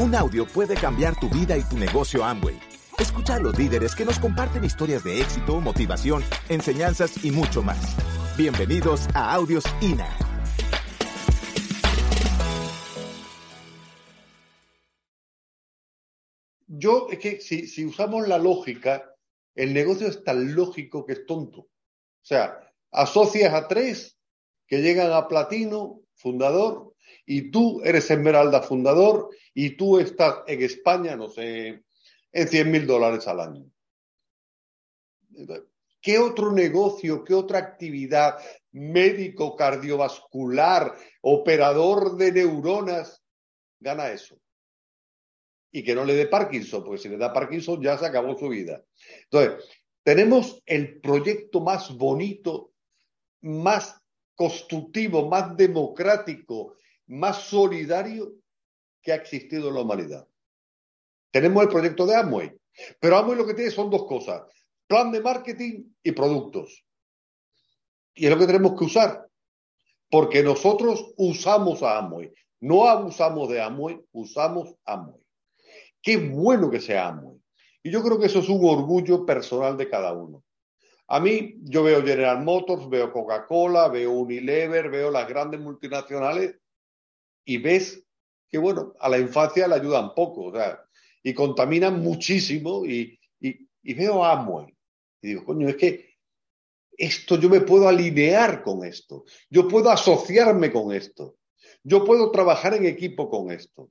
Un audio puede cambiar tu vida y tu negocio Amway. Escucha a los líderes que nos comparten historias de éxito, motivación, enseñanzas y mucho más. Bienvenidos a Audios INA. Yo, es que si, usamos la lógica, el negocio es tan lógico que es tonto. O sea, asocias a tres que llegan a platino, fundador, y tú eres Esmeralda fundador y tú estás en España, no sé, en 100 mil dólares al año. ¿Qué otro negocio, qué otra actividad médico, cardiovascular, operador de neuronas gana eso? Y que no le dé Parkinson, porque si le da Parkinson ya se acabó su vida. Entonces, tenemos el proyecto más bonito, más constructivo, más democrático, más solidario que ha existido en la humanidad. Tenemos el proyecto de Amway, pero Amway lo que tiene son dos cosas, plan de marketing y productos. Y es lo que tenemos que usar, porque nosotros usamos a Amway, no abusamos de Amway, usamos Amway. Qué bueno que sea Amway. Y yo creo que eso es un orgullo personal de cada uno. A mí, yo veo General Motors, veo Coca-Cola, veo Unilever, veo las grandes multinacionales y ves que, bueno, a la infancia le ayudan poco, o sea, y contaminan muchísimo y, y, veo Amway. Y digo, coño, es que esto yo me puedo alinear con esto, yo puedo asociarme con esto, yo puedo trabajar en equipo con esto.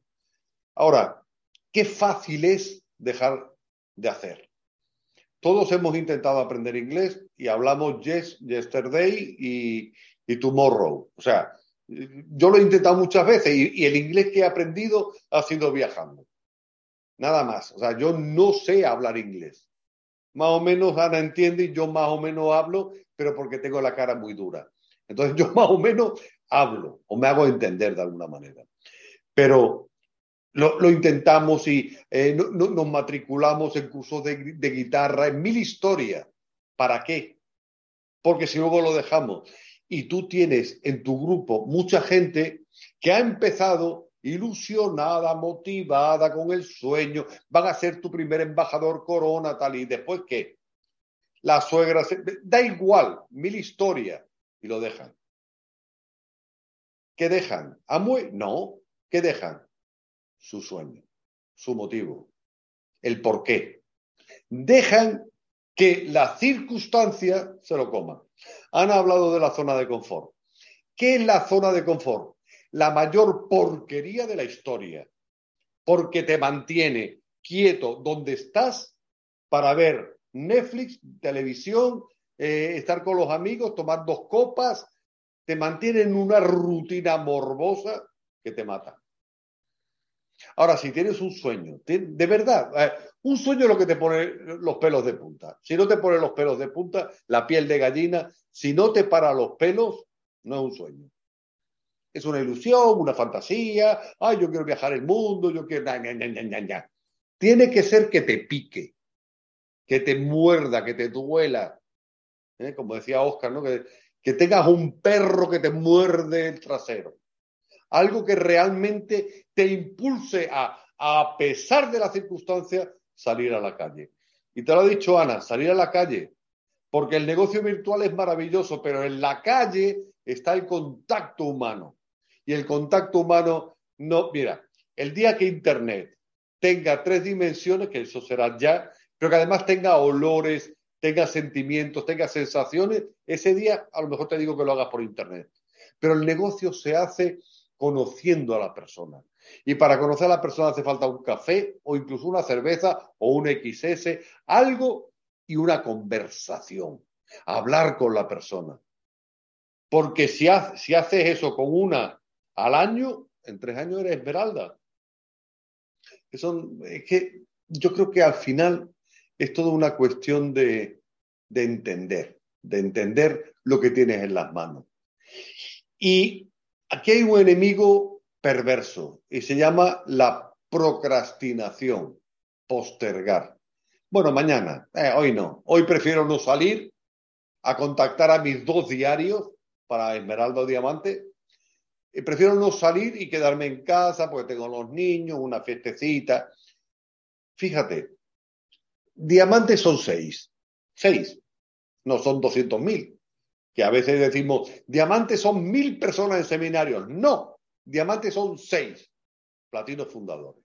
Ahora, qué fácil es dejar de hacer. Todos hemos intentado aprender inglés y hablamos yes, yesterday y, y tomorrow. O sea, yo lo he intentado muchas veces y, el inglés que he aprendido ha sido viajando. Nada más. O sea, yo no sé hablar inglés. Más o menos Ana entiende y yo más o menos hablo, pero porque tengo la cara muy dura. Entonces yo más o menos hablo o me hago entender de alguna manera. Pero lo, intentamos y eh, nos matriculamos en cursos de, de guitarra, en mil historias. ¿Para qué? Porque si luego lo dejamos y tú tienes en tu grupo mucha gente que ha empezado ilusionada, motivada con el sueño, van a ser tu primer embajador corona, tal, y después qué? La suegra, da igual, mil historias, y lo dejan. ¿Qué dejan? ¿Amue? No, ¿qué dejan? Su sueño, su motivo, el por qué. Dejan que la circunstancia se lo coma. Han hablado de la zona de confort. ¿Qué es la zona de confort? La mayor porquería de la historia, porque te mantiene quieto donde estás para ver Netflix, televisión, eh, estar con los amigos, tomar dos copas, te mantiene en una rutina morbosa que te mata. Ahora, si tienes un sueño, de verdad, eh, un sueño es lo que te pone los pelos de punta. Si no te pone los pelos de punta, la piel de gallina, si no te para los pelos, no es un sueño. Es una ilusión, una fantasía. Ay, yo quiero viajar el mundo, yo quiero. Tiene que ser que te pique, que te muerda, que te duela. ¿Eh? Como decía Oscar, ¿no? Que, que tengas un perro que te muerde el trasero algo que realmente te impulse a, a pesar de las circunstancias, salir a la calle. Y te lo ha dicho Ana, salir a la calle, porque el negocio virtual es maravilloso, pero en la calle está el contacto humano. Y el contacto humano no, mira, el día que Internet tenga tres dimensiones, que eso será ya, pero que además tenga olores, tenga sentimientos, tenga sensaciones, ese día a lo mejor te digo que lo hagas por Internet. Pero el negocio se hace conociendo a la persona. Y para conocer a la persona hace falta un café o incluso una cerveza o un XS, algo y una conversación, hablar con la persona. Porque si, si haces eso con una al año, en tres años eres esmeralda. Eso, es que yo creo que al final es toda una cuestión de, de entender, de entender lo que tienes en las manos. Y Aquí hay un enemigo perverso y se llama la procrastinación, postergar. Bueno, mañana, eh, hoy no. Hoy prefiero no salir a contactar a mis dos diarios para Esmeralda o Diamante prefiero no salir y quedarme en casa porque tengo los niños, una fiestecita. Fíjate, diamantes son seis. Seis. No son doscientos mil. Que a veces decimos, diamantes son mil personas en seminarios. No, diamantes son seis platinos fundadores.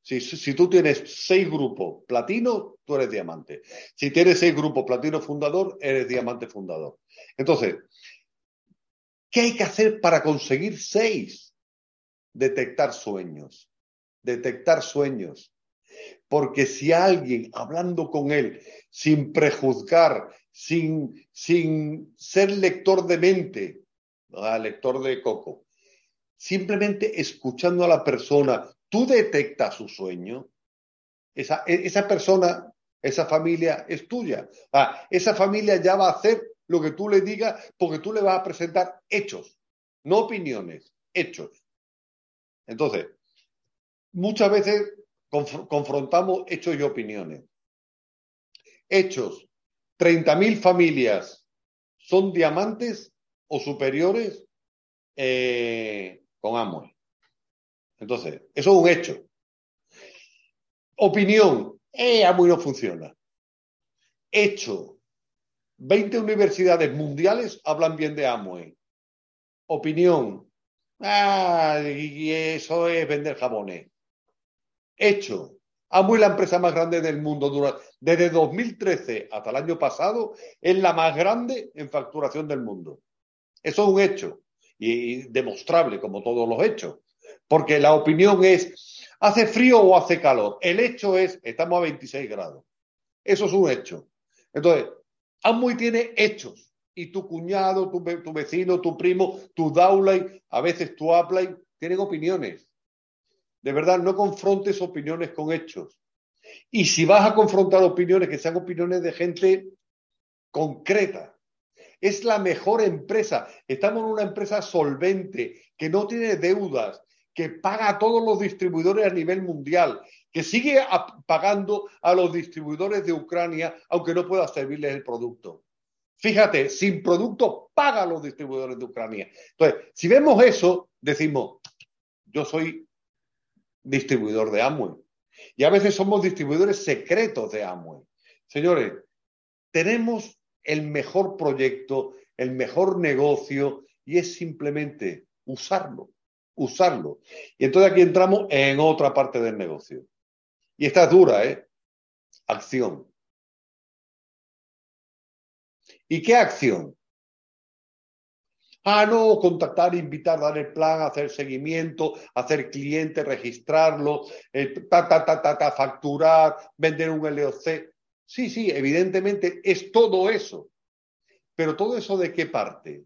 Si, si, tú tienes seis grupos platino, tú eres diamante. Si tienes seis grupos platino fundador, eres diamante fundador. Entonces, ¿qué hay que hacer para conseguir seis? Detectar sueños. Detectar sueños. Porque si alguien, hablando con él, sin prejuzgar, sin, sin ser lector de mente, lector de coco, simplemente escuchando a la persona, tú detectas su sueño, esa, e, esa persona, esa familia es tuya. Ah, esa familia ya va a hacer lo que tú le digas porque tú le vas a presentar hechos, no opiniones, hechos. Entonces, muchas veces confrontamos hechos y opiniones. Hechos, 30.000 familias son diamantes o superiores eh, con Amway. Entonces, eso es un hecho. Opinión, eh, Amway no funciona. Hecho, 20 universidades mundiales hablan bien de Amway. Opinión, ah, y eso es vender jabones. Hecho, Amway la empresa más grande del mundo. Desde 2013 hasta el año pasado es la más grande en facturación del mundo. Eso es un hecho y demostrable como todos los hechos. Porque la opinión es, ¿hace frío o hace calor? El hecho es, estamos a 26 grados. Eso es un hecho. Entonces, Amway tiene hechos. Y tu cuñado, tu, tu vecino, tu primo, tu downline, a veces tu upline, tienen opiniones. De verdad, no confrontes opiniones con hechos. Y si vas a confrontar opiniones, que sean opiniones de gente concreta, es la mejor empresa. Estamos en una empresa solvente, que no tiene deudas, que paga a todos los distribuidores a nivel mundial, que sigue pagando a los distribuidores de Ucrania, aunque no pueda servirles el producto. Fíjate, sin producto paga a los distribuidores de Ucrania. Entonces, si vemos eso, decimos, yo soy distribuidor de Amway. Y a veces somos distribuidores secretos de Amway. Señores, tenemos el mejor proyecto, el mejor negocio y es simplemente usarlo, usarlo. Y entonces aquí entramos en otra parte del negocio. Y esta es dura, ¿eh? Acción. ¿Y qué acción? Ah, no, contactar, invitar, dar el plan, hacer seguimiento, hacer cliente, registrarlo, eh, ta, ta, ta, ta, ta, facturar, vender un LOC. Sí, sí, evidentemente es todo eso. Pero todo eso de qué parte?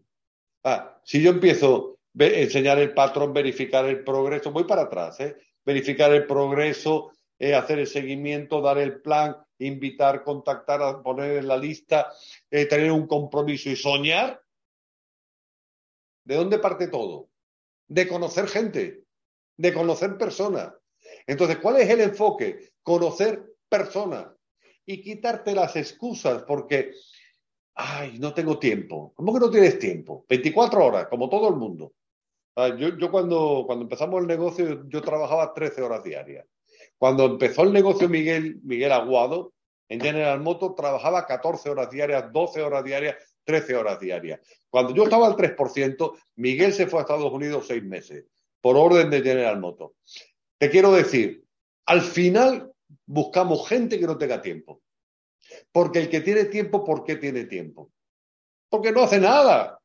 Ah, si yo empiezo a enseñar el patrón, verificar el progreso, voy para atrás, ¿eh? verificar el progreso, eh, hacer el seguimiento, dar el plan, invitar, contactar, poner en la lista, eh, tener un compromiso y soñar. ¿De dónde parte todo? De conocer gente, de conocer personas. Entonces, ¿cuál es el enfoque? Conocer personas y quitarte las excusas, porque, ay, no tengo tiempo. ¿Cómo que no tienes tiempo? 24 horas, como todo el mundo. Ah, yo, yo cuando, cuando empezamos el negocio, yo trabajaba 13 horas diarias. Cuando empezó el negocio Miguel, Miguel Aguado, en General Motors, trabajaba 14 horas diarias, 12 horas diarias, 13 horas diarias. Cuando yo estaba al 3%, Miguel se fue a Estados Unidos seis meses, por orden de General Motors. Te quiero decir, al final buscamos gente que no tenga tiempo. Porque el que tiene tiempo, ¿por qué tiene tiempo? Porque no hace nada.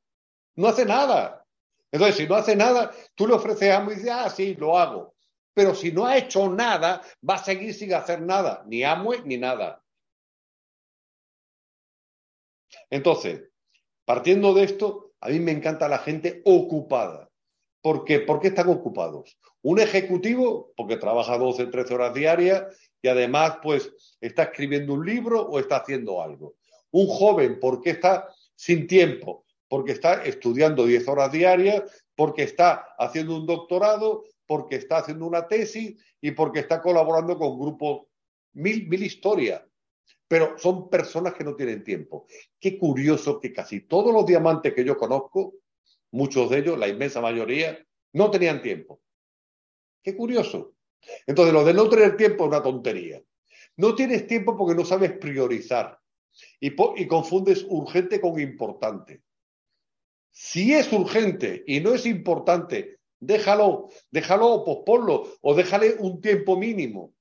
No hace nada. Entonces, si no hace nada, tú le ofreces amo y dices, ah, sí, lo hago. Pero si no ha hecho nada, va a seguir sin hacer nada, ni amo ni nada. Entonces, partiendo de esto, a mí me encanta la gente ocupada. ¿Por qué? ¿Por qué están ocupados? Un ejecutivo, porque trabaja 12, 13 horas diarias y además, pues, está escribiendo un libro o está haciendo algo. Un joven, ¿por qué está sin tiempo? Porque está estudiando 10 horas diarias, porque está haciendo un doctorado, porque está haciendo una tesis y porque está colaborando con grupos, mil, mil historias. Pero son personas que no tienen tiempo. Qué curioso que casi todos los diamantes que yo conozco muchos de ellos, la inmensa mayoría, no tenían tiempo. Qué curioso. Entonces, lo de no tener tiempo es una tontería. No tienes tiempo porque no sabes priorizar y, confundes urgente con importante. Si es urgente y no es importante, déjalo, déjalo o posponlo o déjale un tiempo mínimo.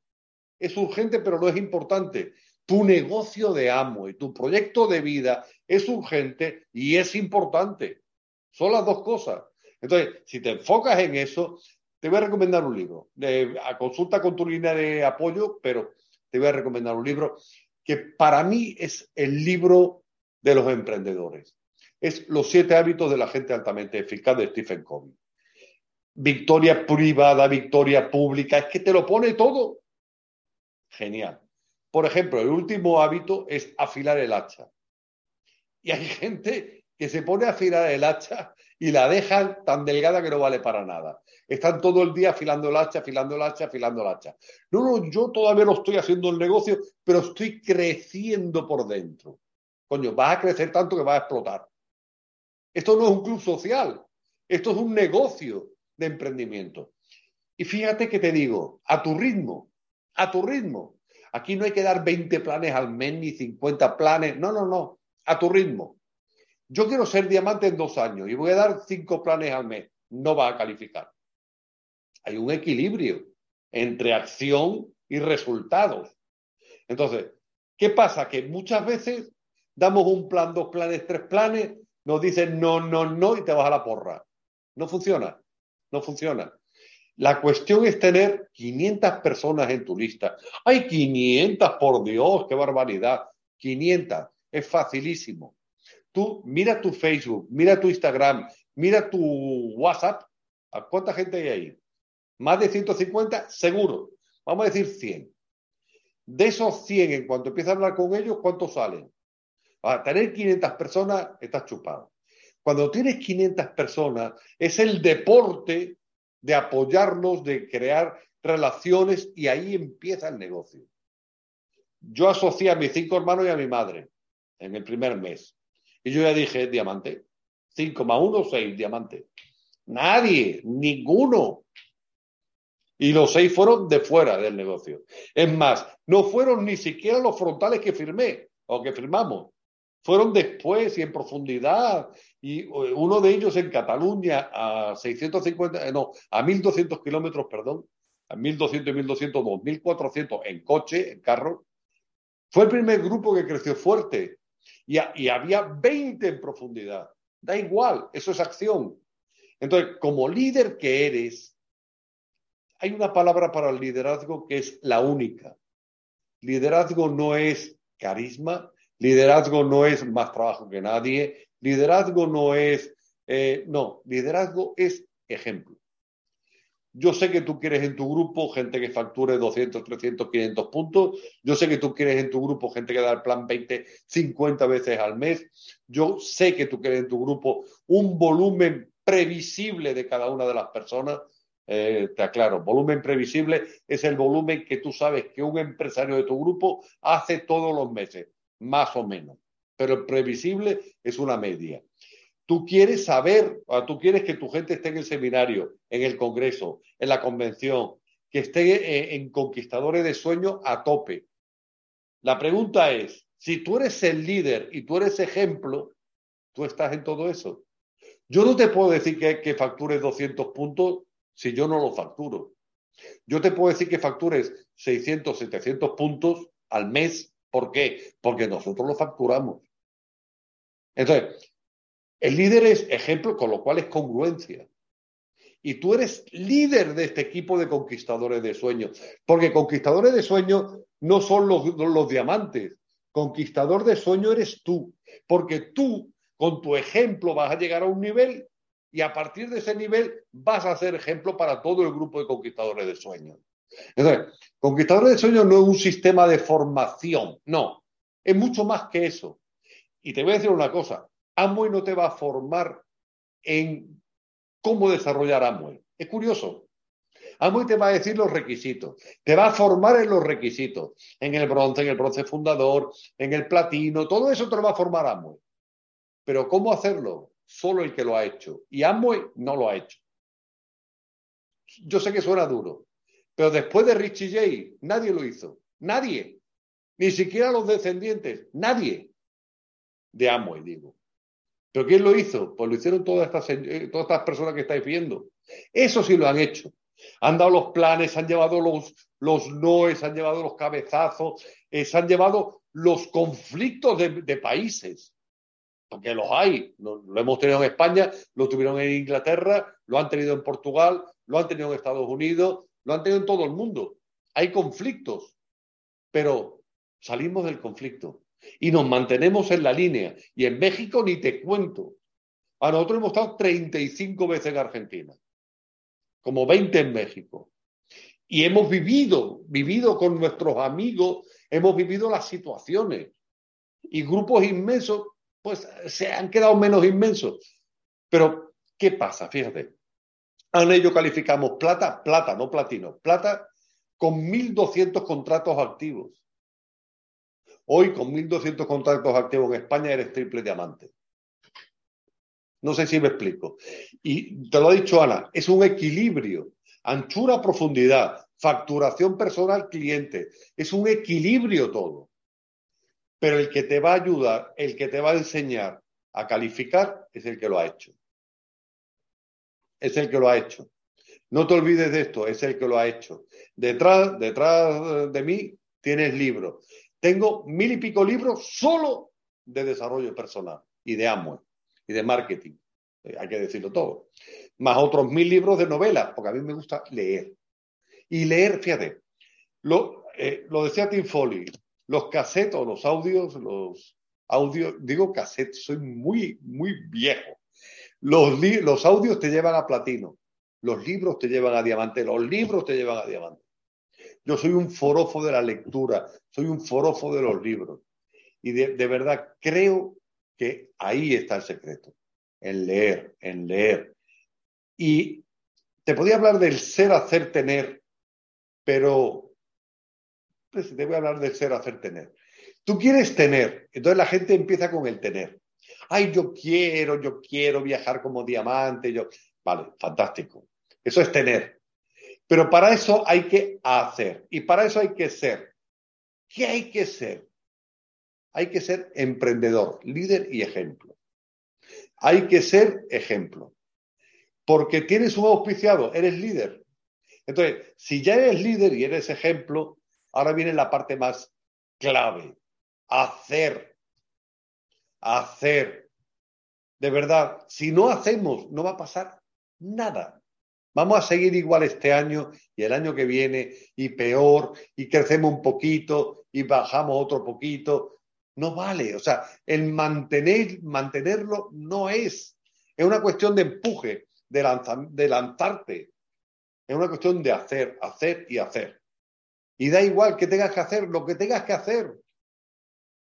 Es urgente pero no es importante. Tu negocio de amo y tu proyecto de vida es urgente y es importante. Son las dos cosas. Entonces, si te enfocas en eso, te voy a recomendar un libro. a consulta con tu línea de apoyo, pero te voy a recomendar un libro que para mí es el libro de los emprendedores. Es Los siete hábitos de la gente altamente eficaz de Stephen Covey. Victoria privada, victoria pública, es que te lo pone todo. Genial. Por ejemplo, el último hábito es afilar el hacha. Y hay gente que se pone a afilar el hacha y la dejan tan delgada que no vale para nada. Están todo el día afilando el hacha, afilando el hacha, afilando el hacha. No, no, yo todavía no estoy haciendo el negocio, pero estoy creciendo por dentro. Coño, vas a crecer tanto que vas a explotar. Esto no es un club social, esto es un negocio de emprendimiento. Y fíjate que te digo, a tu ritmo, a tu ritmo. Aquí no hay que dar 20 planes al mes ni 50 planes. No, no, no. A tu ritmo. Yo quiero ser diamante en dos años y voy a dar cinco planes al mes. No va a calificar. Hay un equilibrio entre acción y resultados. Entonces, ¿qué pasa? Que muchas veces damos un plan, dos planes, tres planes, nos dicen no, no, no y te vas a la porra. No funciona. No funciona. La cuestión es tener 500 personas en tu lista. ¡Ay, 500! Por Dios, qué barbaridad. 500. Es facilísimo. Tú mira tu Facebook, mira tu Instagram, mira tu WhatsApp. ¿A cuánta gente hay ahí? Más de 150, seguro. Vamos a decir 100. De esos 100, en cuanto empiezas a hablar con ellos, ¿cuántos salen? A tener 500 personas, estás chupado. Cuando tienes 500 personas, es el deporte de apoyarnos, de crear relaciones y ahí empieza el negocio. Yo asocié a mis cinco hermanos y a mi madre en el primer mes. Y yo ya dije, diamante. Cinco más uno, seis, diamante. Nadie, ninguno. Y los seis fueron de fuera del negocio. Es más, no fueron ni siquiera los frontales que firmé o que firmamos. Fueron después y en profundidad y eh, uno de ellos en Cataluña a 650, eh, no, a 1200 kilómetros, perdón, a 1200 y 1200, 2400 en coche, en carro. Fue el primer grupo que creció fuerte y, y había 20 en profundidad. Da igual, eso es acción. Entonces, como líder que eres, hay una palabra para el liderazgo que es la única. Liderazgo no es carisma, liderazgo no es más trabajo que nadie, Liderazgo no es, eh, no, liderazgo es ejemplo. Yo sé que tú quieres en tu grupo gente que facture 200, 300, 500 puntos. Yo sé que tú quieres en tu grupo gente que da el plan 20, 50 veces al mes. Yo sé que tú quieres en tu grupo un volumen previsible de cada una de las personas. Eh, te aclaro, volumen previsible es el volumen que tú sabes que un empresario de tu grupo hace todos los meses, más o menos pero previsible es una media. Tú quieres saber, o tú quieres que tu gente esté en el seminario, en el congreso, en la convención, que esté eh, en conquistadores de sueño a tope. La pregunta es, si tú eres el líder y tú eres ejemplo, tú estás en todo eso. Yo no te puedo decir que, que factures 200 puntos si yo no lo facturo. Yo te puedo decir que factures 600, 700 puntos al mes. ¿Por qué? Porque nosotros lo facturamos. Entonces, el líder es ejemplo, con lo cual es congruencia. Y tú eres líder de este equipo de conquistadores de sueños, porque conquistadores de sueños no son los, los diamantes. Conquistador de sueños eres tú, porque tú, con tu ejemplo, vas a llegar a un nivel y a partir de ese nivel vas a ser ejemplo para todo el grupo de conquistadores de sueños. Entonces, conquistadores de sueños no es un sistema de formación, no, es mucho más que eso. Y te voy a decir una cosa, Amway no te va a formar en cómo desarrollar Amway. Es curioso. Amway te va a decir los requisitos, te va a formar en los requisitos, en el bronce, en el bronce fundador, en el platino, todo eso te lo va a formar Amway. Pero ¿cómo hacerlo? solo el que lo ha hecho. Y Amway no lo ha hecho. Yo sé que suena duro, pero después de Richie J, nadie lo hizo. Nadie. Ni siquiera los descendientes. Nadie. De Amway, digo. ¿Pero quién lo hizo? Pues lo hicieron todas estas, eh, todas estas personas que estáis viendo. Eso sí lo han hecho. Han dado los planes, han llevado los, los noes, han llevado los cabezazos, eh, se han llevado los conflictos de, países, porque los hay. Lo, hemos tenido en España, lo tuvieron en Inglaterra, lo han tenido en Portugal, lo han tenido en Estados Unidos, lo han tenido en todo el mundo. Hay conflictos, pero salimos del conflicto y nos mantenemos en la línea. Y en México ni te cuento. A nosotros hemos estado 35 veces en Argentina, como 20 en México. Y hemos vivido, vivido con nuestros amigos, hemos vivido las situaciones. Y grupos inmensos, pues se han quedado menos inmensos. Pero, ¿qué pasa? Fíjate. En ello calificamos plata, plata, no platino, plata con 1.200 contratos activos. Hoy, con 1.200 contratos activos en España, eres triple diamante. No sé si me explico. Y te lo ha dicho Ana, es un equilibrio. Anchura, profundidad, facturación personal, cliente. Es un equilibrio todo. Pero el que te va a ayudar, el que te va a enseñar a calificar, es el que lo ha hecho. Es el que lo ha hecho. No te olvides de esto, es el que lo ha hecho. Detrás, detrás de mí tienes libros. Tengo mil y pico libros solo de desarrollo personal y de Amway y de marketing. Eh, hay que decirlo todo. Más otros mil libros de novelas, porque a mí me gusta leer. Y leer, fíjate, lo, eh, lo decía Tim Foley, los cassettes o los audios, los audios, digo cassettes, soy muy, muy viejo. Los, los audios te llevan a platino, los libros te llevan a diamante, los libros te llevan a diamante. Yo soy un forofo de la lectura, soy un forofo de los libros. Y de, verdad creo que ahí está el secreto, en leer, en leer. Y te podía hablar del ser, hacer, tener, pero pues, te voy a hablar del ser, hacer, tener. Tú quieres tener, entonces la gente empieza con el tener. Ay, yo quiero, yo quiero viajar como diamante, yo. Vale, fantástico. Eso es tener. Pero para eso hay que hacer y para eso hay que ser. ¿Qué hay que ser? Hay que ser emprendedor, líder y ejemplo. Hay que ser ejemplo. Porque tienes un auspiciado, eres líder. Entonces, si ya eres líder y eres ejemplo, ahora viene la parte más clave. Hacer. Hacer. De verdad, si no hacemos, no va a pasar nada. Vamos a seguir igual este año y el año que viene y peor y crecemos un poquito y bajamos otro poquito. No vale. O sea, el mantener, mantenerlo no es. Es una cuestión de empuje, de, de lanzarte. Es una cuestión de hacer, hacer y hacer. Y da igual que tengas que hacer lo que tengas que hacer.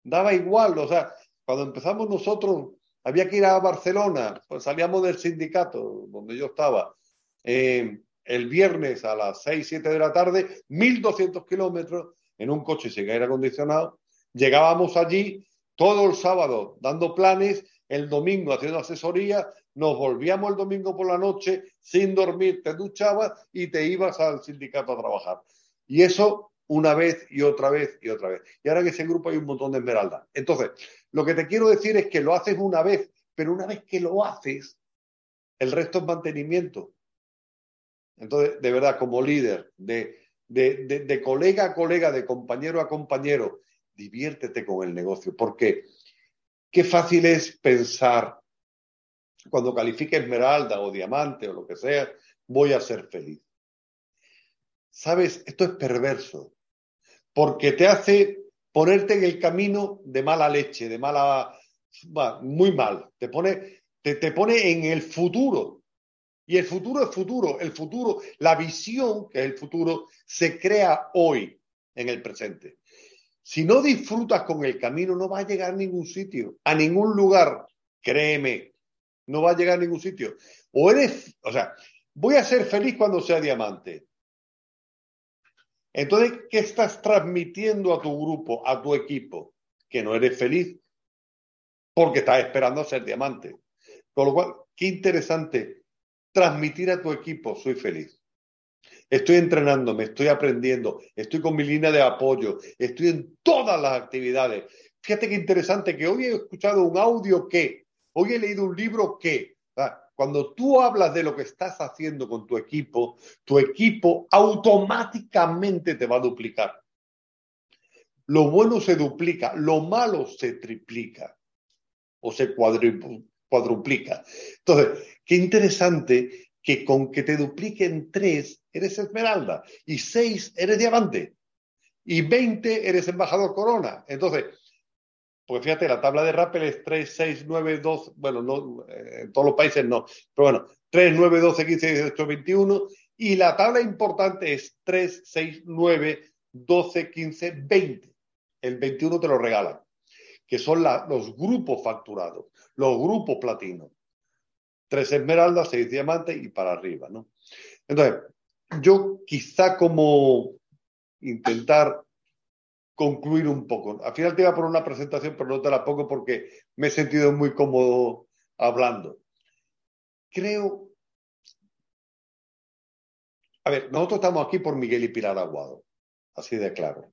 Daba igual. O sea, cuando empezamos nosotros, había que ir a Barcelona, pues salíamos del sindicato donde yo estaba eh, el viernes a las 6, 7 de la tarde, 1.200 kilómetros en un coche sin aire acondicionado. Llegábamos allí todo el sábado dando planes, el domingo haciendo asesoría, nos volvíamos el domingo por la noche sin dormir, te duchabas y te ibas al sindicato a trabajar. Y eso una vez y otra vez y otra vez. Y ahora en ese grupo hay un montón de esmeraldas. Entonces, lo que te quiero decir es que lo haces una vez, pero una vez que lo haces, el resto es mantenimiento. Entonces, de verdad, como líder, de, de, colega a colega, de compañero a compañero, diviértete con el negocio, porque qué fácil es pensar, cuando califique esmeralda o diamante o lo que sea, voy a ser feliz. Sabes, esto es perverso, porque te hace ponerte en el camino de mala leche, de mala, muy mal, te pone, te, te pone en el futuro y el futuro es futuro. El futuro, la visión que es el futuro, se crea hoy, en el presente. Si no disfrutas con el camino, no va a llegar a ningún sitio, a ningún lugar. Créeme, no va a llegar a ningún sitio. O eres, o sea, voy a ser feliz cuando sea diamante. Entonces, ¿qué estás transmitiendo a tu grupo, a tu equipo? Que no eres feliz porque estás esperando ser diamante. Con lo cual, qué interesante transmitir a tu equipo, soy feliz. Estoy entrenándome, estoy aprendiendo, estoy con mi línea de apoyo, estoy en todas las actividades. Fíjate qué interesante que hoy he escuchado un audio que, hoy he leído un libro que, cuando tú hablas de lo que estás haciendo con tu equipo, tu equipo automáticamente te va a duplicar. Lo bueno se duplica, lo malo se triplica o se cuadruplica. Entonces, qué interesante que con que te dupliquen tres eres esmeralda y seis eres diamante y veinte eres embajador corona. Entonces, pues fíjate, la tabla de Rappel es 3, 6, 9, 2, bueno, no, eh, en todos los países no, pero bueno, 3, 9, 12, 15, 18, 21 y la tabla importante es 3, 6, 9, 12, 15, 20. El 21 te lo regalan, que son los grupos facturados, los grupos platinos tres esmeraldas, seis diamantes y para arriba, ¿no? Entonces, yo quizá como intentar concluir un poco. Al final te iba a poner una presentación, pero no te la pongo porque me he sentido muy cómodo hablando. Creo. A ver, nosotros estamos aquí por Miguel y Pilar Aguado, así de claro.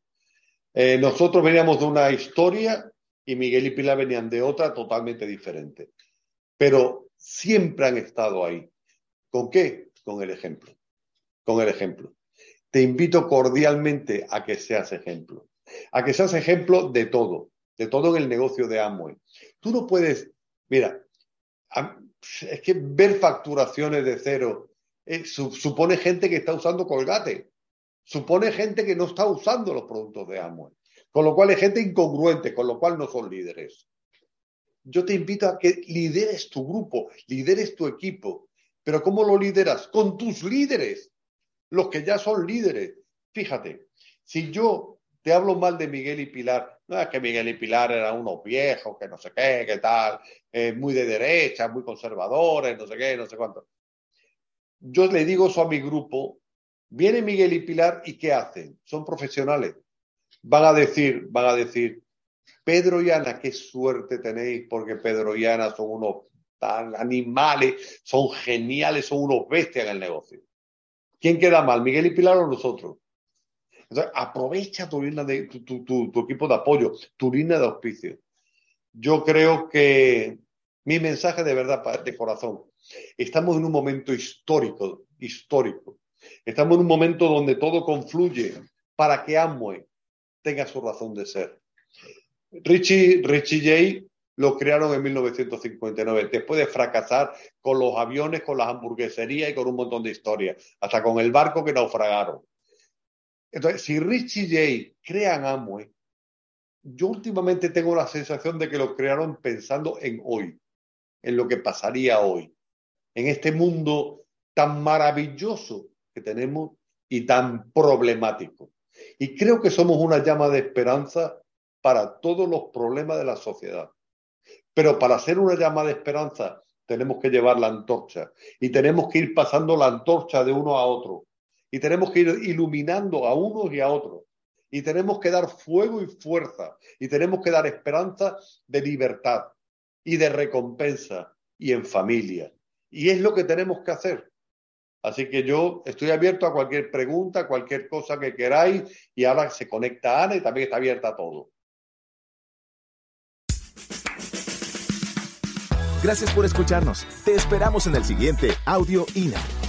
Eh, nosotros veníamos de una historia y Miguel y Pilar venían de otra totalmente diferente. Pero siempre han estado ahí. ¿Con qué? Con el ejemplo. Con el ejemplo. Te invito cordialmente a que seas ejemplo. A que seas ejemplo de todo, de todo en el negocio de Amway. Tú no puedes, mira, es que ver facturaciones de cero eh, supone gente que está usando colgate, supone gente que no está usando los productos de Amway, con lo cual es gente incongruente, con lo cual no son líderes yo te invito a que lideres tu grupo, lideres tu equipo. Pero ¿cómo lo lideras? Con tus líderes, los que ya son líderes. Fíjate, si yo te hablo mal de Miguel y Pilar, no es que Miguel y Pilar eran unos viejos, que no sé qué, qué tal, eh, muy de derecha, muy conservadores, no sé qué, no sé cuánto. Yo le digo eso a mi grupo, viene Miguel y Pilar y ¿qué hacen? Son profesionales. Van a decir, van a decir, Pedro y Ana, qué suerte tenéis, porque Pedro y Ana son unos tan animales, son geniales, son unos bestias en el negocio. ¿Quién queda mal, Miguel y Pilar o nosotros? Aprovecha tu, línea de, tu, equipo de apoyo, tu línea de auspicio. Yo creo que mi mensaje de verdad, de corazón, estamos en un momento histórico, histórico. Estamos en un momento donde todo confluye para que Amway tenga su razón de ser. Richie, Richie J lo crearon en 1959, después de fracasar con los aviones, con las hamburgueserías y con un montón de historias, hasta con el barco que naufragaron. Entonces, si Richie J crean Amway, yo últimamente tengo la sensación de que lo crearon pensando en hoy, en lo que pasaría hoy, en este mundo tan maravilloso que tenemos y tan problemático. Y creo que somos una llama de esperanza para todos los problemas de la sociedad. Pero para ser una llama de esperanza tenemos que llevar la antorcha y tenemos que ir pasando la antorcha de uno a otro y tenemos que ir iluminando a unos y a otros y tenemos que dar fuego y fuerza y tenemos que dar esperanza de libertad y de recompensa y en familia. Y es lo que tenemos que hacer. Así que yo estoy abierto a cualquier pregunta, cualquier cosa que queráis y ahora se conecta Ana y también está abierta a todo. Gracias por escucharnos. Te esperamos en el siguiente Audio INA.